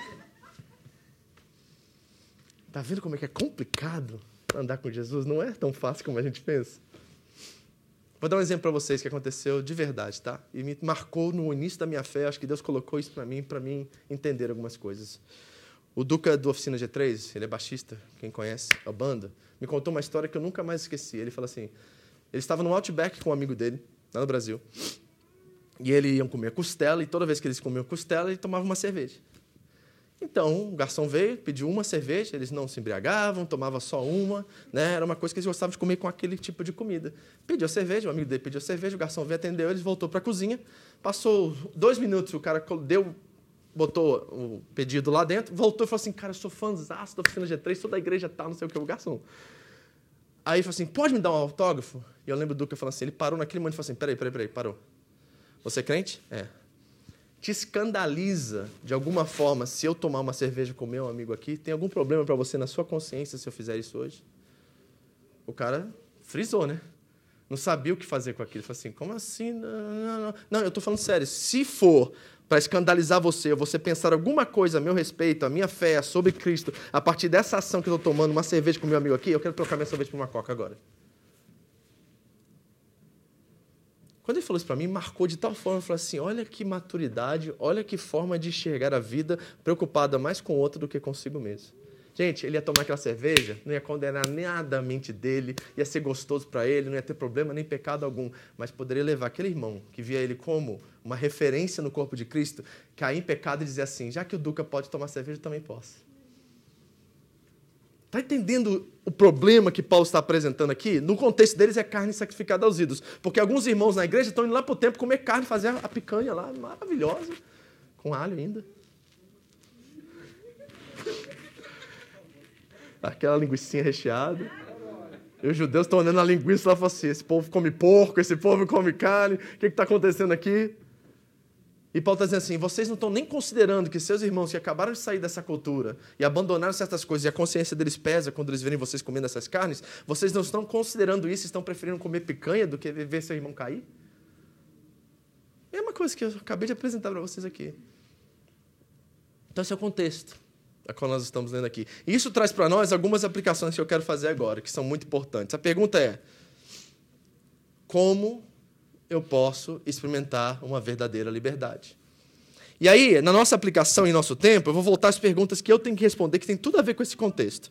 S1: Tá vendo como é que é complicado andar com Jesus? Não é tão fácil como a gente pensa. Vou dar um exemplo para vocês que aconteceu de verdade, tá? E me marcou no início da minha fé. Acho que Deus colocou isso para mim, para mim entender algumas coisas. O Duca do Oficina G3, ele é baixista, quem conhece a banda, me contou uma história que eu nunca mais esqueci. Ele falou assim: ele estava no Outback com um amigo dele, lá no Brasil. E eles iam comer costela, e toda vez que eles comiam costela, ele tomava uma cerveja. Então, o garçom veio, pediu uma cerveja, eles não se embriagavam, tomava só uma, né? Era uma coisa que eles gostavam de comer com aquele tipo de comida. Pediu a cerveja, o amigo dele pediu a cerveja, o garçom veio, atendeu, eles voltou para a cozinha. Passou dois minutos, o cara deu, botou o pedido lá dentro, voltou e falou assim, cara, eu sou fãzaço da oficina G3, sou da igreja tal, não sei o que, o garçom. Aí falou assim, pode me dar um autógrafo? E eu lembro do eu falei assim, ele parou naquele momento e falou assim, peraí, peraí, peraí, parou. Você é crente? É. Te escandaliza de alguma forma se eu tomar uma cerveja com meu amigo aqui? Tem algum problema para você na sua consciência se eu fizer isso hoje? O cara frisou, né? Não sabia o que fazer com aquilo. Falei assim: como assim? Não, não, não. não eu estou falando sério. Se for para escandalizar você, você pensar alguma coisa a meu respeito, a minha fé sobre Cristo, a partir dessa ação que eu estou tomando, uma cerveja com meu amigo aqui, eu quero trocar minha cerveja por uma coca agora. Quando ele falou isso para mim, marcou de tal forma, falei assim, olha que maturidade, olha que forma de enxergar a vida, preocupada mais com o outro do que consigo mesmo. Gente, ele ia tomar aquela cerveja, não ia condenar nada a mente dele, ia ser gostoso para ele, não ia ter problema nem pecado algum, mas poderia levar aquele irmão que via ele como uma referência no corpo de Cristo, cair em pecado e dizer assim: já que o Duca pode tomar cerveja, eu também posso. Está entendendo o problema que Paulo está apresentando aqui? No contexto deles é carne sacrificada aos ídolos. Porque alguns irmãos na igreja estão indo lá para o templo comer carne, fazer a picanha lá, maravilhosa, com alho ainda. Aquela linguiça recheada. E os judeus estão olhando a linguiça lá e falam assim: esse povo come porco, esse povo come carne, o que está acontecendo aqui? E Paulo está dizendo assim: vocês não estão nem considerando que seus irmãos que acabaram de sair dessa cultura e abandonaram certas coisas e a consciência deles pesa quando eles verem vocês comendo essas carnes, vocês não estão considerando isso, estão preferindo comer picanha do que ver seu irmão cair? É uma coisa que eu acabei de apresentar para vocês aqui. Então, esse é o contexto a qual nós estamos lendo aqui. E isso traz para nós algumas aplicações que eu quero fazer agora, que são muito importantes. A pergunta é: como eu posso experimentar uma verdadeira liberdade. E aí, na nossa aplicação em nosso tempo, eu vou voltar às perguntas que eu tenho que responder, que tem tudo a ver com esse contexto.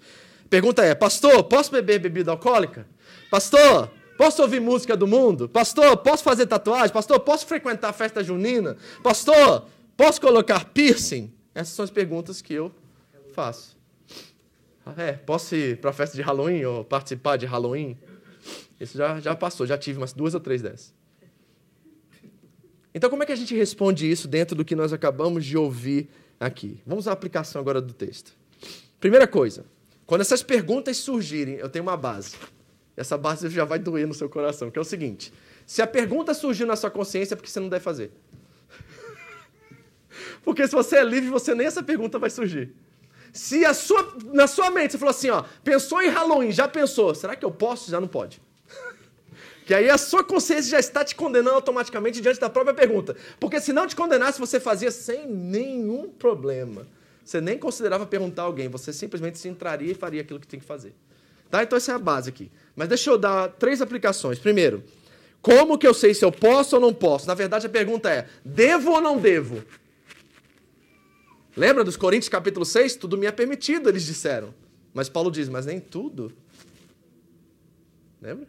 S1: Pergunta é: Pastor, posso beber bebida alcoólica? Pastor, posso ouvir música do mundo? Pastor, posso fazer tatuagem? Pastor, posso frequentar a festa junina? Pastor, posso colocar piercing? Essas são as perguntas que eu faço. É, posso ir para a festa de Halloween ou participar de Halloween? Isso já, já passou, já tive umas duas ou três dessas. Então, como é que a gente responde isso dentro do que nós acabamos de ouvir aqui? Vamos à aplicação agora do texto. Primeira coisa, quando essas perguntas surgirem, eu tenho uma base. Essa base já vai doer no seu coração, que é o seguinte: se a pergunta surgiu na sua consciência, é porque você não deve fazer. porque se você é livre, você nem essa pergunta vai surgir. Se sua, na sua mente você falou assim, ó, pensou em Halloween, já pensou, será que eu posso? Já não pode. Que aí a sua consciência já está te condenando automaticamente diante da própria pergunta. Porque se não te condenasse, você fazia sem nenhum problema. Você nem considerava perguntar a alguém, você simplesmente se entraria e faria aquilo que tem que fazer. Tá? Então essa é a base aqui. Mas deixa eu dar três aplicações. Primeiro, como que eu sei se eu posso ou não posso? Na verdade, a pergunta é: devo ou não devo? Lembra dos Coríntios capítulo 6? Tudo me é permitido, eles disseram. Mas Paulo diz: mas nem tudo. Lembra?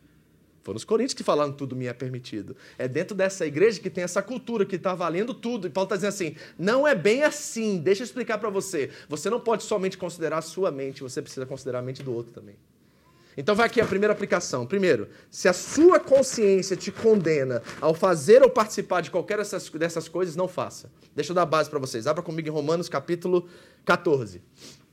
S1: Foram os coríntios que falaram tudo me é permitido. É dentro dessa igreja que tem essa cultura que está valendo tudo. E Paulo está dizendo assim: não é bem assim. Deixa eu explicar para você. Você não pode somente considerar a sua mente, você precisa considerar a mente do outro também. Então vai aqui a primeira aplicação. Primeiro, se a sua consciência te condena ao fazer ou participar de qualquer dessas, dessas coisas, não faça. Deixa eu dar base para vocês. Abra comigo em Romanos capítulo 14.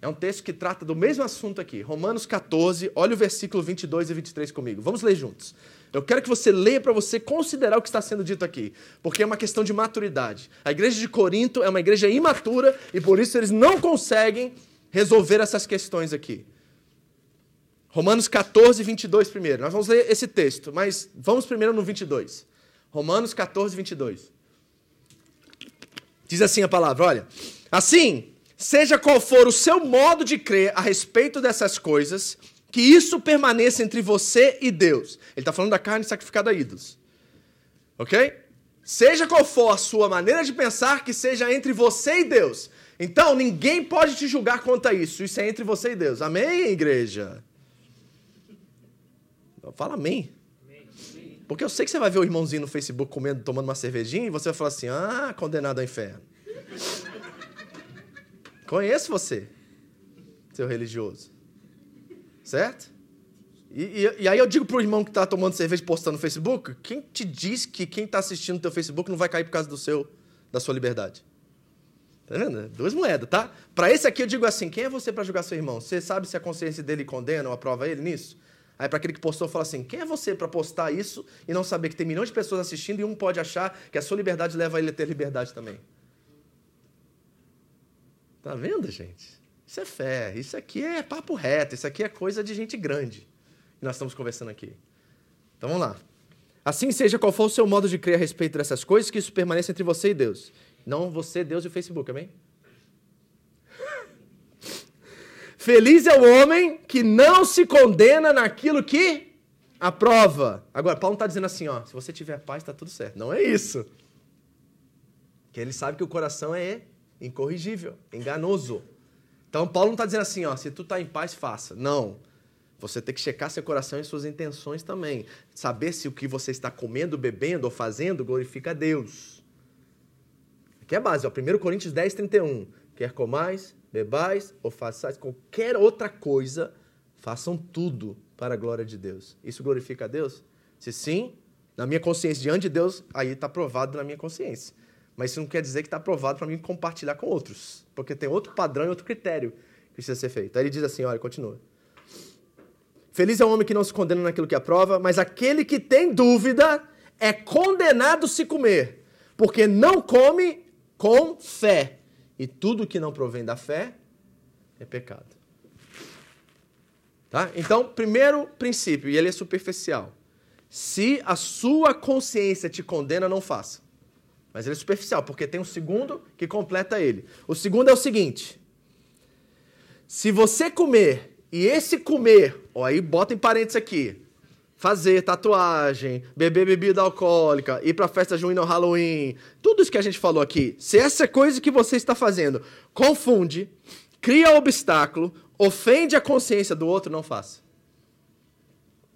S1: É um texto que trata do mesmo assunto aqui. Romanos 14, olha o versículo 22 e 23 comigo. Vamos ler juntos. Eu quero que você leia para você considerar o que está sendo dito aqui, porque é uma questão de maturidade. A igreja de Corinto é uma igreja imatura e por isso eles não conseguem resolver essas questões aqui. Romanos 14, 22 primeiro. Nós vamos ler esse texto, mas vamos primeiro no 22. Romanos 14, 22. Diz assim a palavra: olha. Assim, seja qual for o seu modo de crer a respeito dessas coisas, que isso permaneça entre você e Deus. Ele está falando da carne sacrificada a ídolos. Ok? Seja qual for a sua maneira de pensar, que seja entre você e Deus. Então, ninguém pode te julgar quanto a isso. Isso é entre você e Deus. Amém, igreja? Fala amém. Porque eu sei que você vai ver o irmãozinho no Facebook comendo, tomando uma cervejinha e você vai falar assim: ah, condenado ao inferno. Conheço você, seu religioso. Certo? E, e, e aí eu digo pro irmão que está tomando cerveja e postando no Facebook: quem te diz que quem está assistindo no teu Facebook não vai cair por causa do seu, da sua liberdade? Tá vendo? Duas moedas, tá? Para esse aqui eu digo assim: quem é você para julgar seu irmão? Você sabe se a consciência dele condena ou aprova ele nisso? Aí para aquele que postou, fala assim: quem é você para postar isso e não saber que tem milhões de pessoas assistindo e um pode achar que a sua liberdade leva ele a ter liberdade também? Tá vendo, gente? Isso é fé, isso aqui é papo reto, isso aqui é coisa de gente grande. E nós estamos conversando aqui. Então vamos lá. Assim seja qual for o seu modo de crer a respeito dessas coisas, que isso permaneça entre você e Deus. Não você, Deus e o Facebook, amém? Feliz é o homem que não se condena naquilo que aprova. Agora, Paulo não está dizendo assim, ó, se você tiver paz, está tudo certo. Não é isso. Que ele sabe que o coração é incorrigível, enganoso. Então, Paulo não está dizendo assim, ó, se tu está em paz, faça. Não. Você tem que checar seu coração e suas intenções também. Saber se o que você está comendo, bebendo ou fazendo glorifica a Deus. Aqui é a base, ó, 1 Coríntios 10, 31. Quer comais, bebais ou façais qualquer outra coisa, Façam tudo para a glória de Deus. Isso glorifica a Deus? Se sim, na minha consciência, diante de Deus, aí está provado na minha consciência. Mas isso não quer dizer que está aprovado para mim compartilhar com outros. Porque tem outro padrão e outro critério que precisa ser feito. Aí ele diz assim: olha, continua. Feliz é o homem que não se condena naquilo que aprova, mas aquele que tem dúvida é condenado se comer, porque não come com fé. E tudo que não provém da fé é pecado. Tá? Então, primeiro princípio, e ele é superficial. Se a sua consciência te condena, não faça. Mas ele é superficial, porque tem um segundo que completa ele. O segundo é o seguinte: se você comer, e esse comer, ó, aí bota em parênteses aqui, fazer tatuagem, beber bebida alcoólica, ir para festa junina ou Halloween, tudo isso que a gente falou aqui, se essa coisa que você está fazendo confunde, cria obstáculo, ofende a consciência do outro, não faça.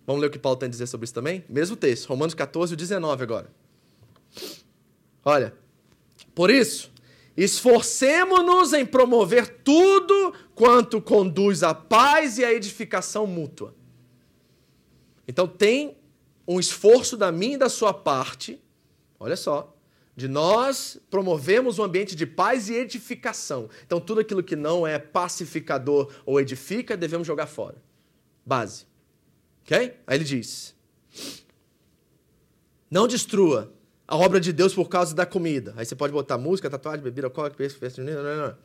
S1: Vamos ler o que Paulo tem a dizer sobre isso também? Mesmo texto, Romanos 14, 19 agora. Olha, por isso, esforcemos-nos em promover tudo quanto conduz à paz e à edificação mútua então tem um esforço da minha e da sua parte, olha só, de nós promovemos um ambiente de paz e edificação. Então tudo aquilo que não é pacificador ou edifica, devemos jogar fora. Base. Ok? Aí ele diz: Não destrua a obra de Deus por causa da comida. Aí você pode botar música, tatuagem, bebida alcoólica, festa, não.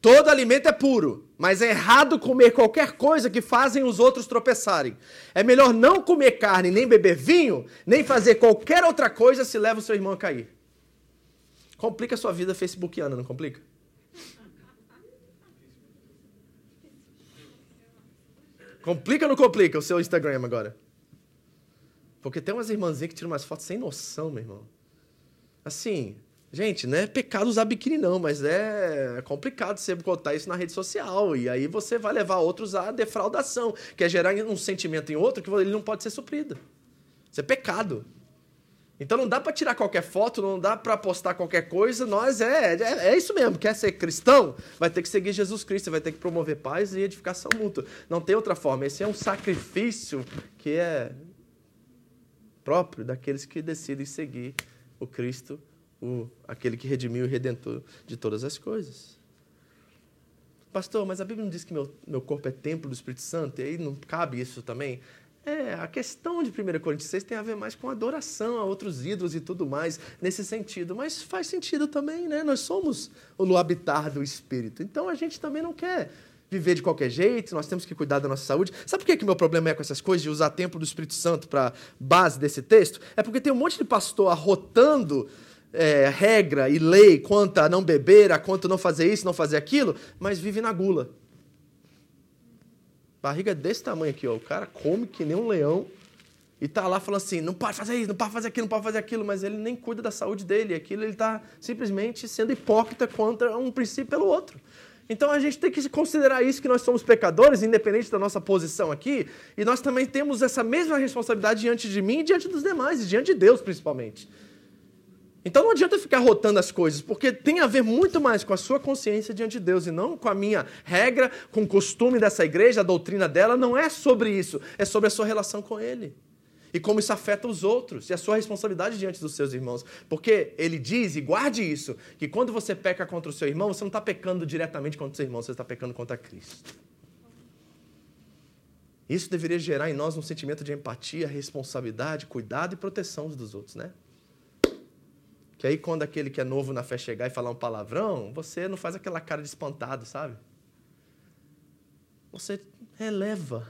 S1: Todo alimento é puro, mas é errado comer qualquer coisa que fazem os outros tropeçarem. É melhor não comer carne, nem beber vinho, nem fazer qualquer outra coisa se leva o seu irmão a cair. Complica a sua vida facebookiana, não complica? Complica ou não complica o seu Instagram agora? Porque tem umas irmãzinhas que tiram umas fotos sem noção, meu irmão. Assim, Gente, não é pecado usar biquíni, não, mas é complicado você botar isso na rede social. E aí você vai levar outros à defraudação, que é gerar um sentimento em outro que ele não pode ser suprido. Isso é pecado. Então não dá para tirar qualquer foto, não dá para postar qualquer coisa. Nós é, é, é, isso mesmo. Quer ser cristão? Vai ter que seguir Jesus Cristo, vai ter que promover paz e edificação mútua. Não tem outra forma. Esse é um sacrifício que é próprio daqueles que decidem seguir o Cristo o, aquele que redimiu e redentor de todas as coisas. Pastor, mas a Bíblia não diz que meu, meu corpo é templo do Espírito Santo, e aí não cabe isso também? É, a questão de 1 Coríntios 6 tem a ver mais com adoração a outros ídolos e tudo mais, nesse sentido. Mas faz sentido também, né? Nós somos o habitar do Espírito. Então a gente também não quer viver de qualquer jeito, nós temos que cuidar da nossa saúde. Sabe por que, que meu problema é com essas coisas, de usar templo do Espírito Santo para base desse texto? É porque tem um monte de pastor arrotando é, regra e lei quanto a não beber, a quanto não fazer isso, não fazer aquilo, mas vive na gula. Barriga desse tamanho aqui, ó. O cara come que nem um leão e tá lá falando assim: não pode fazer isso, não pode fazer aquilo, não pode fazer aquilo, mas ele nem cuida da saúde dele. Aquilo ele está simplesmente sendo hipócrita contra um princípio pelo outro. Então a gente tem que considerar isso que nós somos pecadores, independente da nossa posição aqui, e nós também temos essa mesma responsabilidade diante de mim diante dos demais, e diante de Deus principalmente. Então não adianta ficar rotando as coisas, porque tem a ver muito mais com a sua consciência diante de Deus e não com a minha regra, com o costume dessa igreja, a doutrina dela. Não é sobre isso, é sobre a sua relação com Ele. E como isso afeta os outros e a sua responsabilidade diante dos seus irmãos. Porque ele diz, e guarde isso, que quando você peca contra o seu irmão, você não está pecando diretamente contra o seu irmão, você está pecando contra Cristo. Isso deveria gerar em nós um sentimento de empatia, responsabilidade, cuidado e proteção dos outros, né? Que aí, quando aquele que é novo na fé chegar e falar um palavrão, você não faz aquela cara de espantado, sabe? Você releva.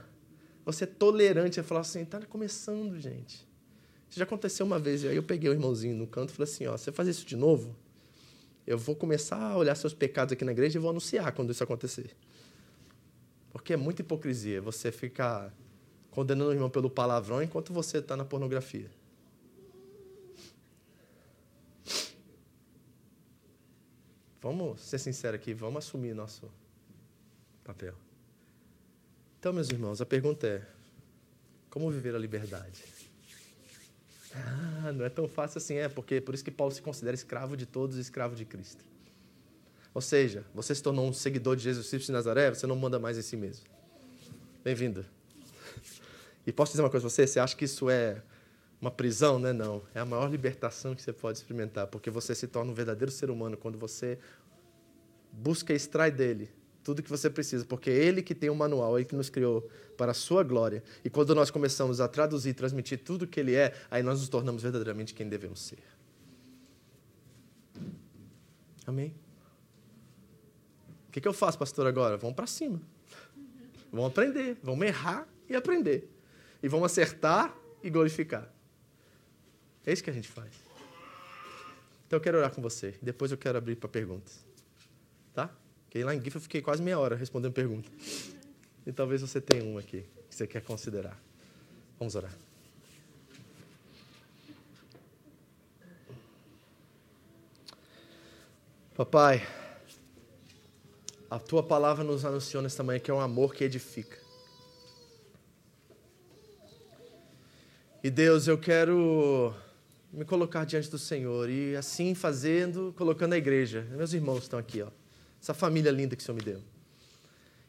S1: Você é tolerante. Você fala assim: tá começando, gente. Isso já aconteceu uma vez. E aí eu peguei o irmãozinho no canto e falei assim: ó, você faz isso de novo? Eu vou começar a olhar seus pecados aqui na igreja e vou anunciar quando isso acontecer. Porque é muita hipocrisia você ficar condenando o irmão pelo palavrão enquanto você está na pornografia. Vamos ser sinceros aqui, vamos assumir nosso papel. Então, meus irmãos, a pergunta é: como viver a liberdade? Ah, não é tão fácil assim, é, porque por isso que Paulo se considera escravo de todos e escravo de Cristo. Ou seja, você se tornou um seguidor de Jesus Cristo de Nazaré, você não manda mais em si mesmo. Bem-vindo. E posso dizer uma coisa pra você? Você acha que isso é uma prisão, né? Não. É a maior libertação que você pode experimentar, porque você se torna um verdadeiro ser humano quando você busca e extrai dele tudo que você precisa, porque é ele que tem o um manual, é ele que nos criou para a sua glória. E quando nós começamos a traduzir e transmitir tudo que ele é, aí nós nos tornamos verdadeiramente quem devemos ser. Amém? O que, que eu faço, pastor, agora? Vamos para cima. Vamos aprender, vamos errar e aprender. E vamos acertar e glorificar. É isso que a gente faz. Então eu quero orar com você. Depois eu quero abrir para perguntas. Tá? Lá em GIF eu fiquei quase meia hora respondendo perguntas. E talvez você tenha uma aqui que você quer considerar. Vamos orar. Papai, a tua palavra nos anunciou nesta manhã que é um amor que edifica. E Deus, eu quero me colocar diante do Senhor e assim fazendo, colocando a igreja. Meus irmãos estão aqui, ó. Essa família linda que o Senhor me deu.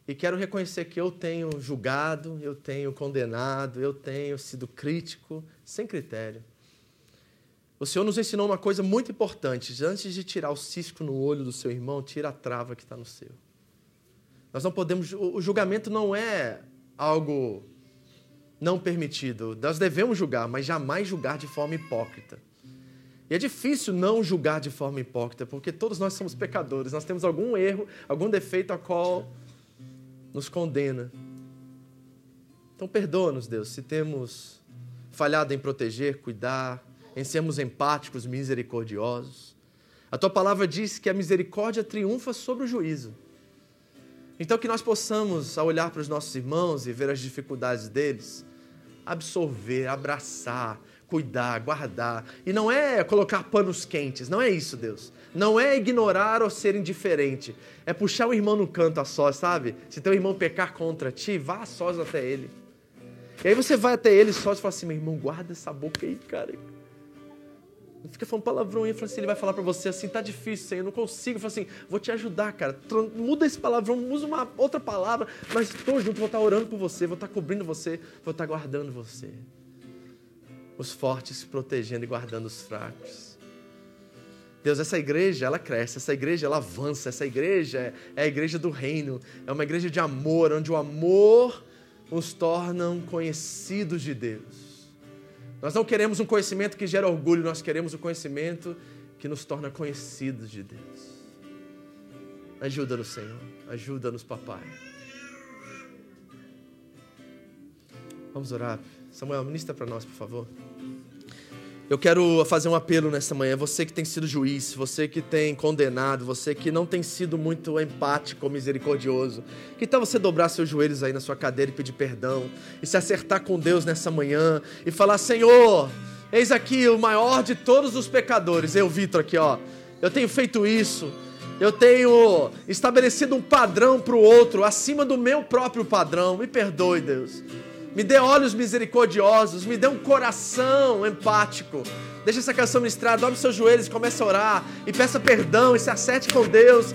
S1: E quero reconhecer que eu tenho julgado, eu tenho condenado, eu tenho sido crítico, sem critério. O Senhor nos ensinou uma coisa muito importante. Antes de tirar o cisco no olho do seu irmão, tira a trava que está no seu. Nós não podemos. O julgamento não é algo não permitido. Nós devemos julgar, mas jamais julgar de forma hipócrita. E é difícil não julgar de forma hipócrita, porque todos nós somos pecadores, nós temos algum erro, algum defeito a qual nos condena. Então perdoa-nos, Deus, se temos falhado em proteger, cuidar, em sermos empáticos, misericordiosos. A tua palavra diz que a misericórdia triunfa sobre o juízo. Então que nós possamos, ao olhar para os nossos irmãos e ver as dificuldades deles, absorver, abraçar, cuidar, guardar. E não é colocar panos quentes, não é isso, Deus. Não é ignorar ou ser indiferente. É puxar o irmão no canto a sós, sabe? Se teu irmão pecar contra ti, vá a sós até ele. E aí você vai até ele sós e fala assim: meu irmão, guarda essa boca aí, cara. Não fica falando palavrão aí, assim, ele vai falar para você assim, tá difícil, Senhor, eu não consigo. Fala assim, vou te ajudar, cara. Muda esse palavrão, usa uma outra palavra, mas estou junto, vou estar orando por você, vou estar cobrindo você, vou estar guardando você. Os fortes protegendo e guardando os fracos. Deus, essa igreja, ela cresce, essa igreja, ela avança, essa igreja é a igreja do reino, é uma igreja de amor, onde o amor nos torna conhecidos de Deus. Nós não queremos um conhecimento que gera orgulho, nós queremos um conhecimento que nos torna conhecidos de Deus. Ajuda-nos, Senhor. Ajuda-nos, papai. Vamos orar. Samuel, ministra para nós, por favor. Eu quero fazer um apelo nessa manhã. Você que tem sido juiz, você que tem condenado, você que não tem sido muito empático ou misericordioso. Que tal você dobrar seus joelhos aí na sua cadeira e pedir perdão? E se acertar com Deus nessa manhã e falar: Senhor, eis aqui o maior de todos os pecadores. Eu, Vitor, aqui, ó. Eu tenho feito isso. Eu tenho estabelecido um padrão para o outro acima do meu próprio padrão. Me perdoe, Deus. Me dê olhos misericordiosos, me dê um coração empático. Deixa essa canção ministrada, dobre seus joelhos e comece a orar. E peça perdão e se acerte com Deus.